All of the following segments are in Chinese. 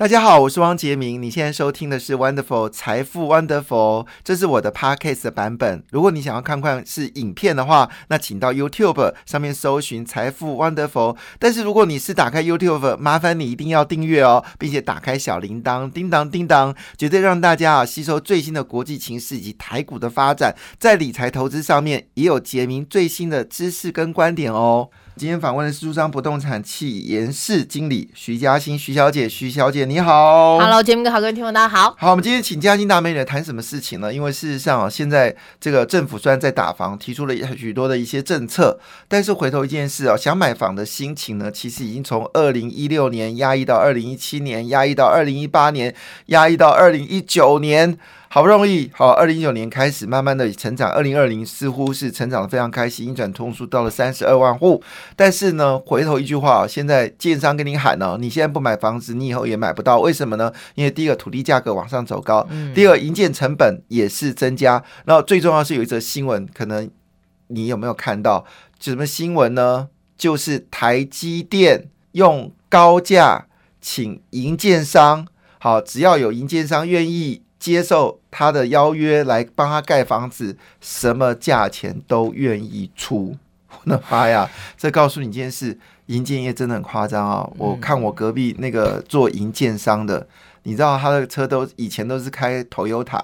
大家好，我是汪杰明。你现在收听的是 Wonderful 财富 Wonderful，这是我的 Podcast 的版本。如果你想要看看是影片的话，那请到 YouTube 上面搜寻财富 Wonderful。但是如果你是打开 YouTube，麻烦你一定要订阅哦，并且打开小铃铛，叮当叮当，绝对让大家啊吸收最新的国际情势以及台股的发展，在理财投资上面也有杰明最新的知识跟观点哦。今天访问的是珠商不动产企研室经理徐嘉欣，徐小姐，徐小姐你好，Hello，节目哥好，各位听众大家好。好，我们今天请嘉欣大美女谈什么事情呢？因为事实上啊，现在这个政府虽然在打房，提出了许多的一些政策，但是回头一件事啊，想买房的心情呢，其实已经从二零一六年压抑到二零一七年，压抑到二零一八年，压抑到二零一九年。好不容易，好，二零一九年开始慢慢的成长，二零二零似乎是成长的非常开心，运转通数到了三十二万户。但是呢，回头一句话现在建商跟你喊呢，你现在不买房子，你以后也买不到，为什么呢？因为第一个土地价格往上走高，第二营建成本也是增加，然后最重要是有一则新闻，可能你有没有看到？什么新闻呢？就是台积电用高价请营建商，好，只要有营建商愿意。接受他的邀约来帮他盖房子，什么价钱都愿意出。我的妈呀！这告诉你一件事：银建业真的很夸张啊！我看我隔壁那个做银建商的，你知道他的车都以前都是开 Toyota，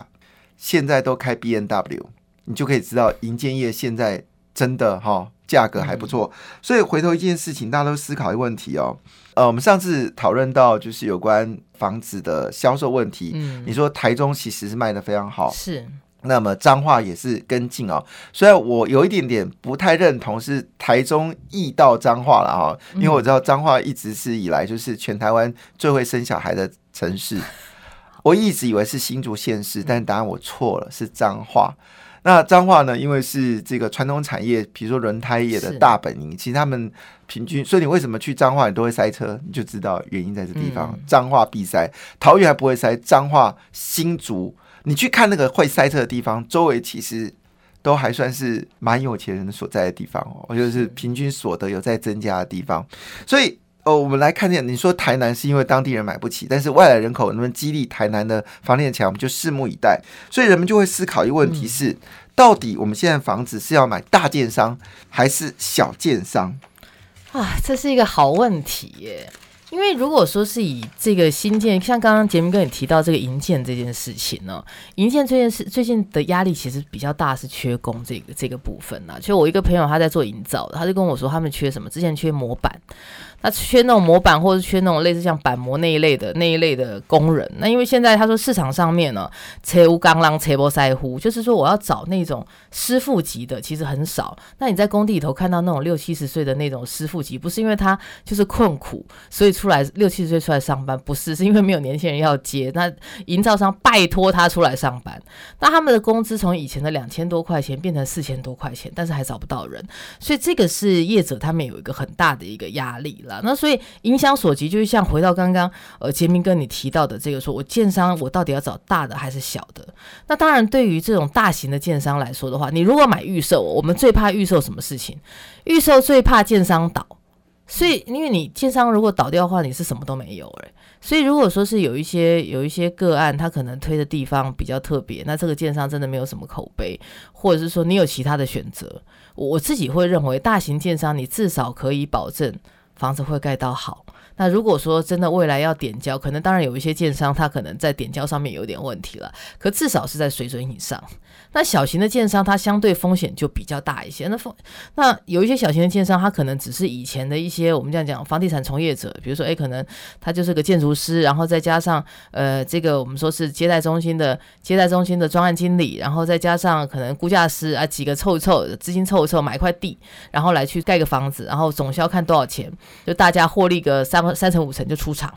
现在都开 B N W，你就可以知道银建业现在真的哈价格还不错。所以回头一件事情，大家都思考一个问题哦。呃，我们上次讨论到就是有关房子的销售问题。嗯，你说台中其实是卖的非常好，是。那么彰化也是跟进哦。虽然我有一点点不太认同是台中易到彰化了哈，因为我知道彰化一直是以来就是全台湾最会生小孩的城市。我一直以为是新竹县市，但答案我错了，是彰化。那彰化呢？因为是这个传统产业，比如说轮胎业的大本营，其实他们平均，所以你为什么去彰化你都会塞车，你就知道原因在这地方。彰化必塞，桃园还不会塞，彰化新竹，你去看那个会塞车的地方，周围其实都还算是蛮有钱人所在的地方哦，我觉得是平均所得有在增加的地方，所以。哦，我们来看见你说台南是因为当地人买不起，但是外来人口能不能激励台南的房地产，我们就拭目以待。所以人们就会思考一个问题：是到底我们现在房子是要买大建商还是小建商？啊，这是一个好问题耶。因为如果说是以这个新建，像刚刚杰明哥你提到这个银建这件事情呢，银建这件事最近的压力其实比较大，是缺工这个这个部分呢。就我一个朋友他在做营造，他就跟我说他们缺什么，之前缺模板。他缺那种模板，或者是缺那种类似像板模那一类的那一类的工人。那因为现在他说市场上面呢，车无钢啷车波塞乎，就是说我要找那种师傅级的，其实很少。那你在工地里头看到那种六七十岁的那种师傅级，不是因为他就是困苦，所以出来六七十岁出来上班，不是，是因为没有年轻人要接。那营造商拜托他出来上班，那他们的工资从以前的两千多块钱变成四千多块钱，但是还找不到人，所以这个是业者他们有一个很大的一个压力。那所以影响所及，就是像回到刚刚呃杰明哥你提到的这个，说我建商我到底要找大的还是小的？那当然，对于这种大型的建商来说的话，你如果买预售，我们最怕预售什么事情？预售最怕建商倒，所以因为你建商如果倒掉的话，你是什么都没有诶。所以如果说是有一些有一些个案，他可能推的地方比较特别，那这个建商真的没有什么口碑，或者是说你有其他的选择，我自己会认为大型建商你至少可以保证。房子会盖到好。那如果说真的未来要点交，可能当然有一些建商他可能在点交上面有点问题了，可至少是在水准以上。那小型的建商，它相对风险就比较大一些。那风那有一些小型的建商，他可能只是以前的一些我们这样讲房地产从业者，比如说，诶，可能他就是个建筑师，然后再加上呃，这个我们说是接待中心的接待中心的专案经理，然后再加上可能估价师啊，几个凑一凑资金凑一凑买一块地，然后来去盖个房子，然后总销看多少钱，就大家获利个三三成五成就出场。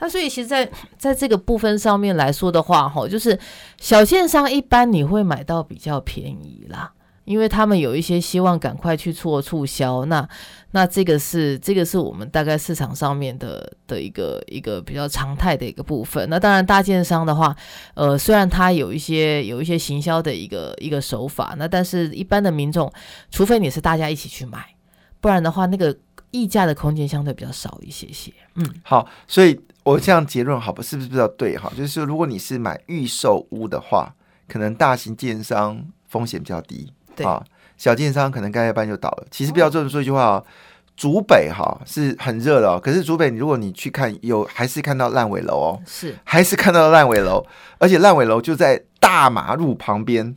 那所以其实，在在这个部分上面来说的话，哈，就是小建商一般你会买买到比较便宜啦，因为他们有一些希望赶快去做促销。那那这个是这个是我们大概市场上面的的一个一个比较常态的一个部分。那当然大建商的话，呃，虽然它有一些有一些行销的一个一个手法，那但是一般的民众，除非你是大家一起去买，不然的话那个。溢价的空间相对比较少一些些。嗯，好，所以我这样结论好不？是不是比较对？哈，就是，如果你是买预售屋的话，可能大型建商风险比较低，对。啊，小建商可能盖一半就倒了。其实不要这么说一句话哦，竹北哈是很热的哦，可是竹北如果你去看，有还是看到烂尾楼哦，是。还是看到烂尾楼，而且烂尾楼就在大马路旁边，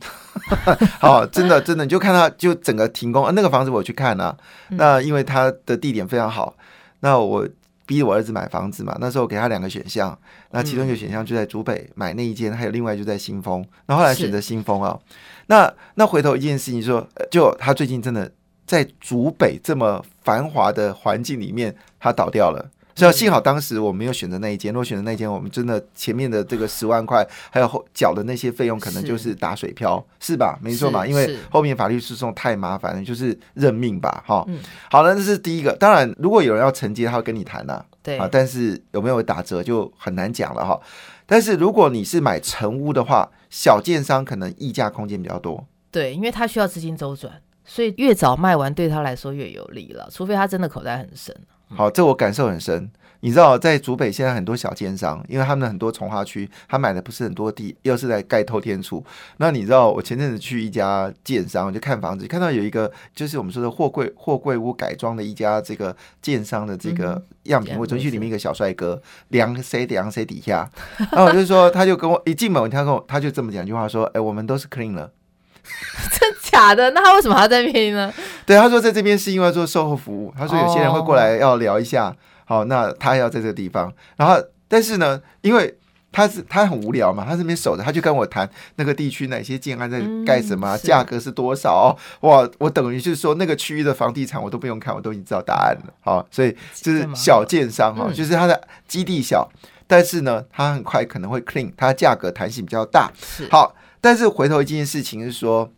好，真的真的，你就看到就整个停工，啊那个房子我去看啊，那因为它的地点非常好，那我逼我儿子买房子嘛，那时候给他两个选项，那其中一个选项就在竹北买那一间，还有另外就在新丰，那后来选择新丰啊，那那回头一件事情说，呃就他最近真的在竹北这么繁华的环境里面，他倒掉了。所以幸好当时我没有选择那一间，如果选择那一间，我们真的前面的这个十万块，还有后缴的那些费用，可能就是打水漂，是吧？没错嘛，因为后面法律诉讼太麻烦了，就是认命吧，哈。嗯好了，这是第一个。当然，如果有人要承接，他会跟你谈呐、对啊，但是有没有打折就很难讲了哈。但是如果你是买成屋的话，小建商可能溢价空间比较多。对，因为他需要资金周转，所以越早卖完对他来说越有利了，除非他真的口袋很深。好，这我感受很深。你知道，在竹北现在很多小奸商，因为他们很多从化区，他买的不是很多地，又是在盖透天厝。那你知道，我前阵子去一家建商，我就看房子，看到有一个就是我们说的货柜货柜屋改装的一家这个建商的这个嗯样品我，准去里面一个小帅哥，量谁量谁底下。然后我就说，他就跟我一进门，他跟我他就这么讲一句话说：“哎、我们都是 clean 了。”真假的？那他为什么还要在那边呢？对，他说在这边是因为要做售后服务，他说有些人会过来要聊一下，好，那他要在这个地方，然后但是呢，因为他是他很无聊嘛，他这边守着，他就跟我谈那个地区哪些建案在盖什么啊、嗯是。价格是多少哦，哇，我等于就是说那个区域的房地产我都不用看，我都已经知道答案了，好，所以就是小建商哈，嗯。就是他的基地小，但是呢，它很快可能会 clean，它价格弹性比较大，是。好，但是回头一件事情是说，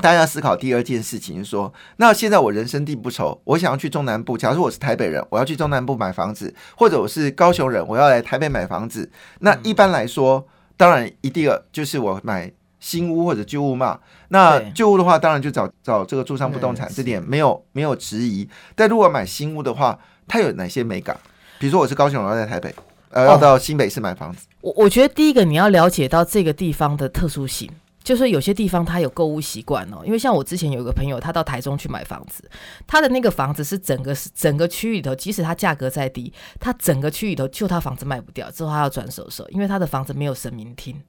大家要思考第二件事情是说，那现在我人生地不熟，我想要去中南部。假如我是台北人，我要去中南部买房子，或者我是高雄人，我要来台北买房子。那一般来说，当然一定就是我买新屋或者旧屋嘛。那旧屋的话，当然就找找这个住商不动产，嗯这点没有没有质疑。但如果买新屋的话，它有哪些美感？比如说我是高雄人，我要在台北，呃，要哦到新北市买房子。我我觉得第一个你要了解到这个地方的特殊性，就是有些地方他有购物习惯哦。因为像我之前有一个朋友，他到台中去买房子，他的那个房子是整个整个区域里头，即使它价格再低，他整个区域里头就他房子卖不掉，之后他要转手手，因为他的房子没有神明厅。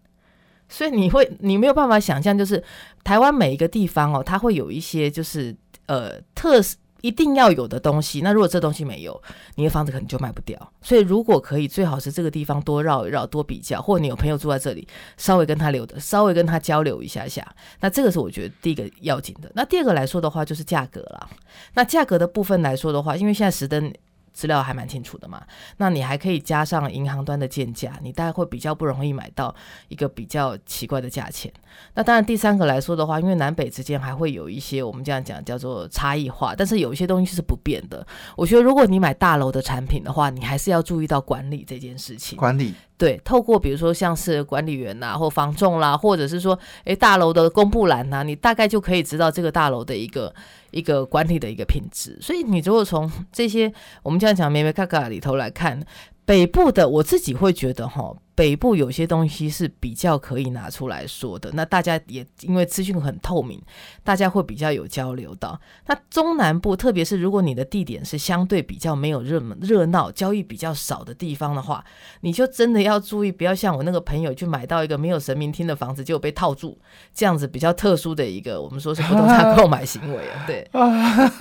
所以你会，你没有办法想象，就是台湾每一个地方哦，它会有一些就是呃特一定要有的东西。那如果这东西没有，你的房子可能就卖不掉。所以如果可以，最好是这个地方多绕一绕，多比较，或者你有朋友住在这里，稍微跟他留的，稍微跟他交流一下下。那这个是我觉得第一个要紧的。那第二个来说的话，就是价格了。那价格的部分来说的话，因为现在实登。资料还蛮清楚的嘛，那你还可以加上银行端的建价，你大概会比较不容易买到一个比较奇怪的价钱。那当然，第三个来说的话，因为南北之间还会有一些我们这样讲叫做差异化，但是有一些东西是不变的。我觉得如果你买大楼的产品的话，你还是要注意到管理这件事情。管理对，透过比如说像是管理员呐、或房仲啦，或者是说诶大楼的公布栏呐、你大概就可以知道这个大楼的一个一个管理的一个品质。所以你如果从这些我们这样讲咩咩咔咔里头来看，北部的我自己会觉得哈，北部有些东西是比较可以拿出来说的。那大家也因为资讯很透明，大家会比较有交流到。那中南部，特别是如果你的地点是相对比较没有热门热闹、交易比较少的地方的话，你就真的要注意，不要像我那个朋友去买到一个没有神明厅的房子，结果被套住，这样子比较特殊的一个我们说是不动产 购买行为啊。对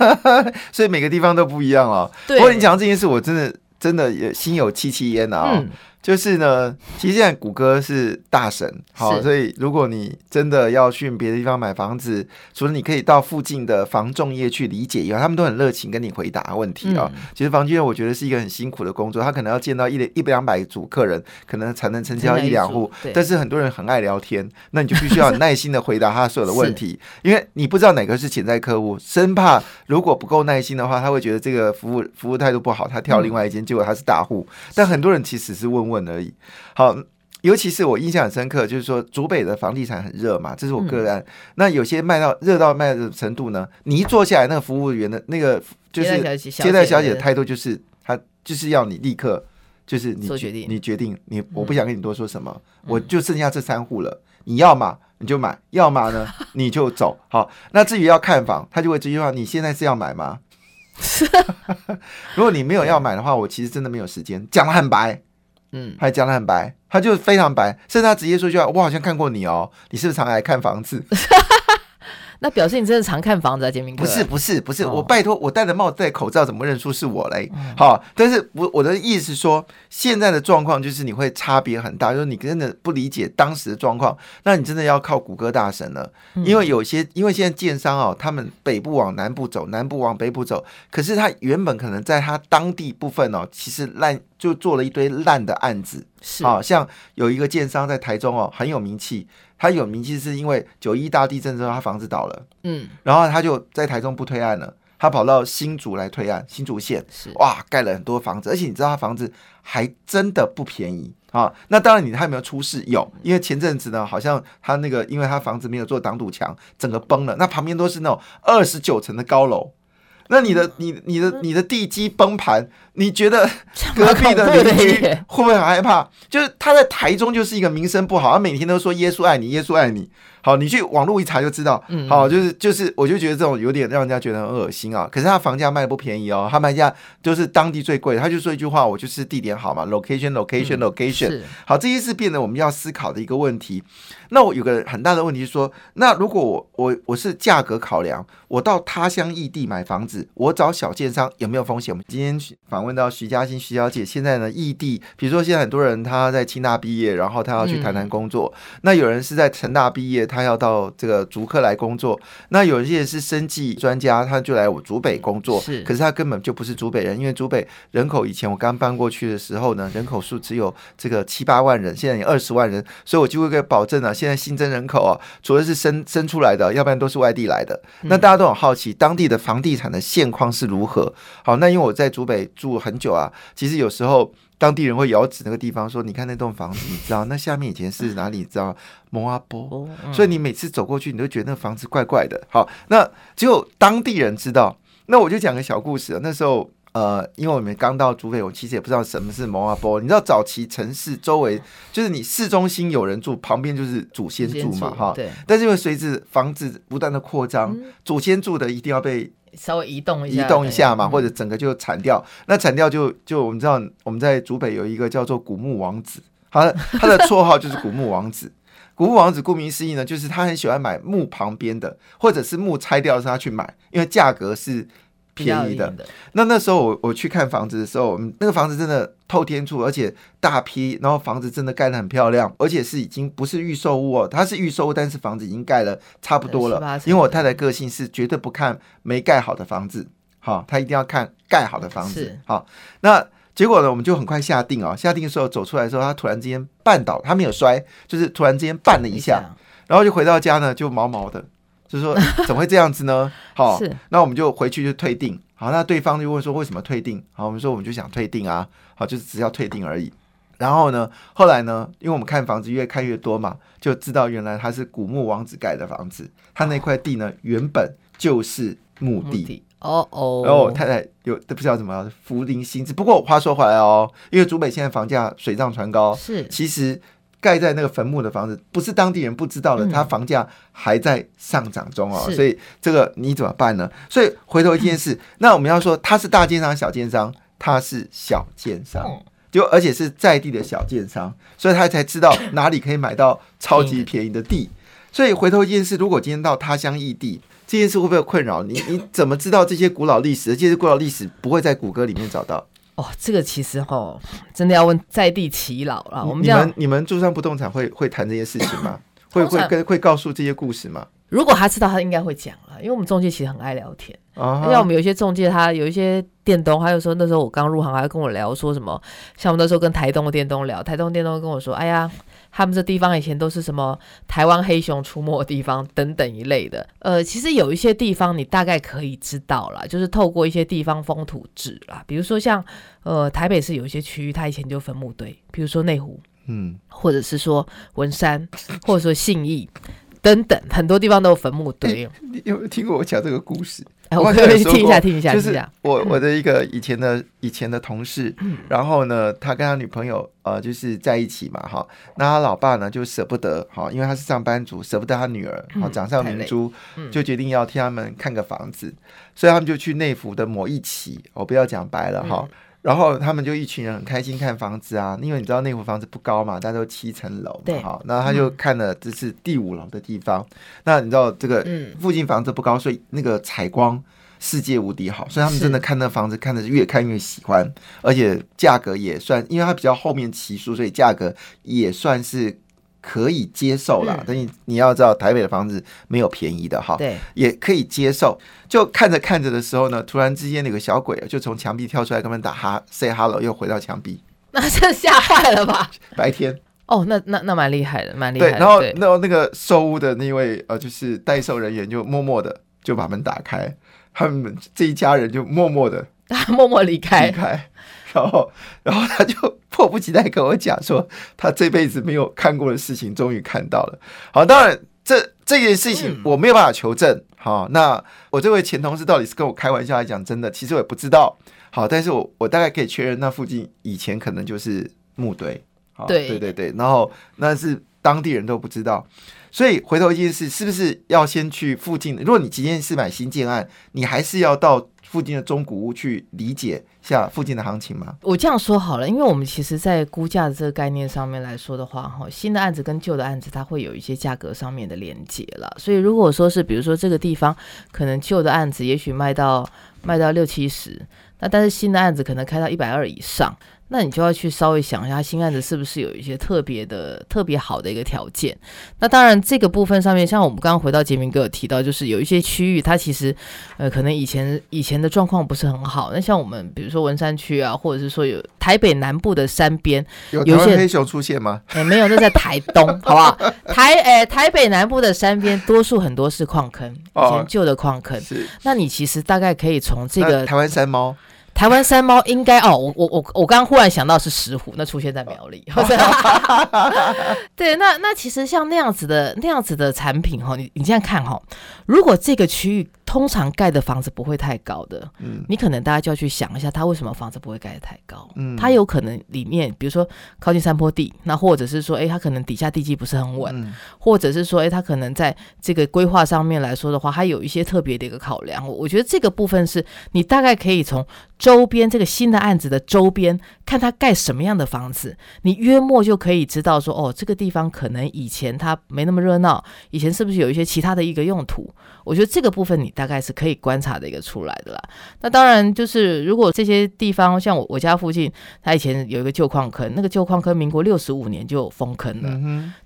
所以每个地方都不一样哦。对，不过你讲这件事，我真的真的也心有戚戚焉啊、就是呢，其实现在谷歌是大神，好，所以如果你真的要去别的地方买房子，除了你可以到附近的房仲业去理解以外，他们都很热情跟你回答问题啊、嗯。其实房仲业我觉得是一个很辛苦的工作，他可能要见到一两一百两百组客人，可能才能成交一两户对，但是很多人很爱聊天，那你就必须要很耐心的回答他所有的问题，因为你不知道哪个是潜在客户，生怕如果不够耐心的话，他会觉得这个服务服务态度不好，他跳另外一间，结果他是大户。但很多人其实是问问而已。好，尤其是我印象很深刻，就是说竹北的房地产很热嘛，这是我个案。那有些卖到热到卖的程度呢，你一坐下来，那个服务员的那个就是接待小姐的态度，就是他就是要你立刻就是你决定，你决定，你我不想跟你多说什么，我就剩下这三户了，你要嘛你就买，要么呢 你就走。好，那至于要看房，他就会这句话：你现在是要买吗？如果你没有要买的话，我其实真的没有时间，讲的很白。嗯，还讲的很白，他就非常白，甚至他直接说句话：“我好像看过你哦，你是不是常来看房子？” 那表示你真的常看房子啊，杰明哥？不是不是不是，我拜托，我戴着帽子戴口罩，怎么认出是我嘞？好，但是我我的意思说，现在的状况就是你会差别很大，就是你真的不理解当时的状况，那你真的要靠谷歌大神了，因为有些因为现在建商哦，他们北部往南部走，南部往北部走，可是他原本可能在他当地部分哦，其实烂就做了一堆烂的案子，是啊，像有一个建商在台中哦，很有名气。他有名气是因为九一大地震之后，他房子倒了，嗯，然后他就在台中不推案了，他跑到新竹来推案，新竹县。是。哇，盖了很多房子，而且你知道他房子还真的不便宜。啊。那当然，你他有没有出事？有，因为前阵子呢，好像他那个，因为他房子没有做挡土墙，整个崩了，那旁边都是那种二十九层的高楼。那你的你你的你的地基崩盘，你觉得 隔壁的邻居会不会很害怕？就是他在台中就是一个名声不好，他每天都说耶稣爱你，耶稣爱你。好，你去网络一查就知道。嗯好，就是就是，我就觉得这种有点让人家觉得很恶心啊。可是他房价卖的不便宜哦，他卖价就是当地最贵。他就说一句话，我就是地点好嘛，location，location，location。好，这些是变得我们要思考的一个问题。那我有个很大的问题是说，那如果我我我是价格考量，我到他乡异地买房子，我找小建商有没有风险？我们今天访问到徐嘉欣徐小姐，现在呢异地，比如说现在很多人他在清大毕业，然后他要去谈谈工作，那有人是在成大毕业。他要到这个竹科来工作，那有一些是生计专家，他就来我竹北工作。是，可是他根本就不是竹北人，因为竹北人口以前我刚搬过去的时候呢，人口数只有这个七八万人，现在有二十万人，所以我就会给保证啊，现在新增人口啊，除了是生生出来的，要不然都是外地来的。那大家都很好奇，当地的房地产的现况是如何？好，那因为我在竹北住很久啊，其实有时候。当地人会遥指那个地方说：“你看那栋房子，你知道那下面以前是哪里？你知道蒙阿波。所以你每次走过去，你都觉得那个房子怪怪的。好，那只有当地人知道。那我就讲个小故事。那时候，呃，因为我们刚到竹北，我其实也不知道什么是蒙阿波。你知道早期城市周围就是你市中心有人住，旁边就是祖先住嘛，哈。对。但是因为随着房子不断的扩张，祖先住的一定要被。稍微移动一下，移动一下嘛，或者整个就铲掉。那铲掉就就我们知道，我们在竹北有一个叫做古墓王子，他他的绰号就是古墓王子。古墓王子顾名思义呢，就是他很喜欢买墓旁边的，或者是墓拆掉的时候他去买，因为价格是。便宜的，那那时候我我去看房子的时候，那个房子真的透天处，而且大批，然后房子真的盖得很漂亮，而且是已经不是预售屋哦，它是预售屋，但是房子已经盖了差不多了。因为我太太个性是绝对不看没盖好的房子，好，她一定要看盖好的房子。好，那结果呢，我们就很快下定哦，下定的时候走出来的时候，她突然之间绊倒，她没有摔，就是突然之间绊了一下，然后就回到家呢，就毛毛的。就是说，怎么会这样子呢？好，那我们就回去就退订。好，那对方就问说，为什么退订？好，我们说我们就想退订啊。好，就是只要退订而已。然后呢，后来呢，因为我们看房子越看越多嘛，就知道原来他是古墓王子盖的房子。他那块地呢，原本就是墓地。哦哦。然后我太太有都不知道怎么福临心智。不过话说回来哦，因为竹北现在房价水涨船高，是其实。盖在那个坟墓的房子，不是当地人不知道的，它房价还在上涨中哦，所以这个你怎么办呢？所以回头一件事，那我们要说他是大奸商、小奸商，他是小奸商，就而且是在地的小奸商，所以他才知道哪里可以买到超级便宜的地。所以回头一件事，如果今天到他乡异地，这件事会不会困扰你？你怎么知道这些古老历史？这些古老历史不会在谷歌里面找到。哦，这个其实哈，真的要问在地耆老了。我们你们你们住上不动产会会谈这些事情吗？会会跟会告诉这些故事吗？如果他知道，他应该会讲了，因为我们中介其实很爱聊天。因为我们有一些中介，他有一些电东，还有说那时候我刚入行，还跟我聊说什么，像我们那时候跟台东的电东聊，台东电东跟我说，哎呀。他们这地方以前都是什么台湾黑熊出没的地方等等一类的，呃，其实有一些地方你大概可以知道啦，就是透过一些地方风土志啦，比如说像呃台北市有一些区域，它以前就坟墓堆，比如说内湖，嗯，或者是说文山，或者说信义等等，很多地方都有坟墓堆。你有没有听过我讲这个故事？哎，我我可以说一下，听一下，就是。我我的一个以前的以前的同事，然后呢，他跟他女朋友呃就是在一起嘛，哈，那他老爸呢就舍不得，哈，因为他是上班族，舍不得他女儿，好嗯掌上明珠，嗯。就决定要替他们看个房子，所以他们就去内府的某一期，我不要讲白了哈。嗯然后他们就一群人很开心看房子啊，因为你知道那户房子不高嘛，大家都七层楼对。嘛，哈，那他就看了这是第五楼的地方。那你知道这个嗯。附近房子不高，所以那个采光世界无敌好，所以他们真的看那房子看的是越看越喜欢，而且价格也算，因为它比较后面起数，所以价格也算是可以接受啦嗯。但你你要知道，台北的房子没有便宜的哈，对，也可以接受。就看着看着的时候呢，突然之间有个小鬼就从墙壁跳出来，跟他们打哈 say hello，又回到墙壁。那这吓坏了吧？白天哦，那那那蛮厉害的，蛮厉害对，的。然后对那那个售屋的那位呃，就是代售人员就默默的就把门打开，他们这一家人就默默的他 默默离离开。开，然后然后他就迫不及待跟我讲说，他这辈子没有看过的事情，终于看到了。好，当然这这件事情嗯我没有办法求证。好，那我这位前同事到底是跟我开玩笑还是讲真的？其实我也不知道。好，但是我我大概可以确认，那附近以前可能就是墓堆。好对对对对，然后那是当地人都不知道。所以回头一件事，是不是要先去附近？如果你即便是买新建案，你还是要到附近的中古屋去理解下附近的行情吗？我这样说好了，因为我们其实，在估价的这个概念上面来说的话，哈，新的案子跟旧的案子，它会有一些价格上面的连接了。所以，如果说是比如说这个地方可能旧的案子也许卖到卖到六七十，那但是新的案子可能开到一百二以上，那你就要去稍微想一下，新案子是不是有一些特别的、特别好的一个条件。那当然，这个部分上面，像我们刚刚回到杰明哥有提到，就是有一些区域，它其实呃，可能以前以前的状况不是很好。那像我们比如说文山区啊，或者是说有台北南部的山边，有有一些台湾黑熊出现吗？哎，没有，那在台东，好不好？台哎台北南部的山边，多数很多是矿坑，以哦前旧的矿坑。是那你其实大概可以从这个台湾山猫，台湾山猫应该哦，我我我我刚刚忽然想到是石虎，那出现在苗栗。对，那那其实像那样子的那样子的产品哈，你你这样看哈，如果这个区域通常盖的房子不会太高的，嗯你可能大家就要去想一下，它为什么房子不会盖得太高？嗯它有可能里面，比如说靠近山坡地，那或者是说，诶，它可能底下地基不是很稳，嗯或者是说，诶，它可能在这个规划上面来说的话，它有一些特别的一个考量。我我觉得这个部分是你大概可以从周边这个新的案子的周边看它盖什么样的房子，你约莫就可以知道说，哦，这个地方可能以前它没那么热闹，以前是不是有一些其他的一个用途？我觉得这个部分你大概是可以观察的一个出来的啦。那当然就是如果这些地方像我我家附近，它以前有一个旧矿坑，那个旧矿坑民国六十五年就封坑了。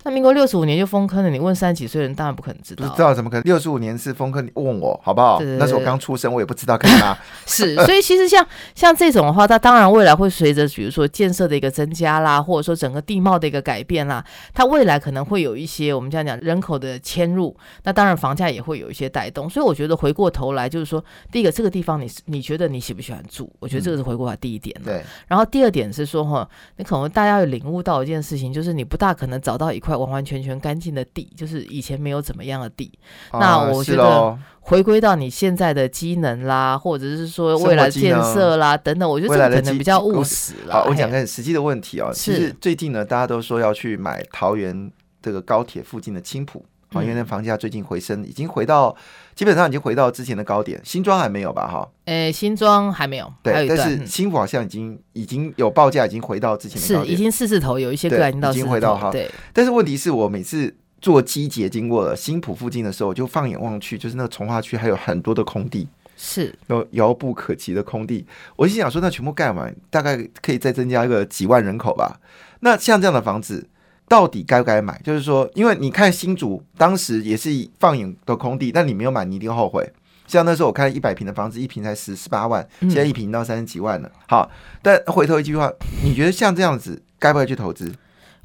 那民国六十五年就封坑了，你问三十几岁的人当然不可能知道啊。不知道怎么可能六十五年是封坑，你问我好不好那时候我刚出生，我也不知道干嘛。是，所以其实像像这种的话，它当然未来会随着比如说建设的一个增加啦，或者说整个地貌的一个改变啦，它未来可能会有一些我们这样讲人口的迁入，那当然房价也会有一些带动。所以我觉得回过头来就是说，第一个这个地方你是你觉得你喜不喜欢住？我觉得这个是回过来第一点了。对，然后第二点是说哈，你可能大家有领悟到一件事情，就是你不大可能找到一块完完全全干净的地，就是以前没有怎么样的地。那啊我觉得回归到你现在的机能啦，或者是说未来建设啦等等，我觉得这个可能比较务实啦。好，我讲嘿个实际的问题哦。其是实最近呢，大家都说要去买桃园这个高铁附近的青浦。啊，因为那房价最近回升，已经回到基本上已经回到之前的高点，新庄还没有吧？哈，诶，新庄还没有，对，但是新府好像已经已经有报价，已经回到之前的高点。是已经四字头，有一些对个已经到已经四字回到哈头对，但是问题是我每次坐机捷经过了新浦附近的时候，我就放眼望去，就是那个从化区还有很多的空地，是有遥不可及的空地。我心想说，那全部盖完，大概可以再增加一个几万人口吧。那像这样的房子，到底该不该买？就是说，因为你看新竹当时也是放眼的空地，但你没有买，你一定后悔。像那时候我看一百平的房子，一平才十十八万，嗯现在一平到三十几万了。好，但回头一句话，你觉得像这样子该不该去投资？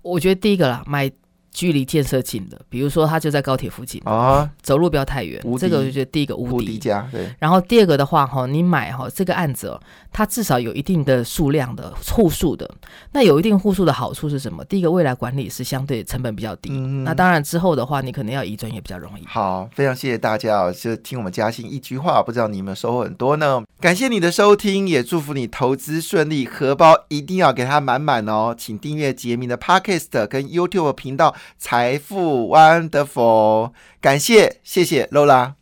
我觉得第一个啦，买距离建设近的，比如说它就在高铁附近，啊，走路不要太远这个我就觉得第一个无敌。家，对，然后第二个的话，哈，你买哈这个案子哦，它至少有一定的数量的户数的。那有一定户数的好处是什么？第一个，未来管理是相对成本比较低。嗯那当然之后的话，你可能要移转也比较容易。好，非常谢谢大家哦，就听我们嘉兴一句话，不知道你们收获很多呢。感谢你的收听，也祝福你投资顺利，荷包一定要给它满满哦。请订阅杰明的 Podcast 跟 YouTube 频道财富 Wonderful，感谢，谢谢 Lola。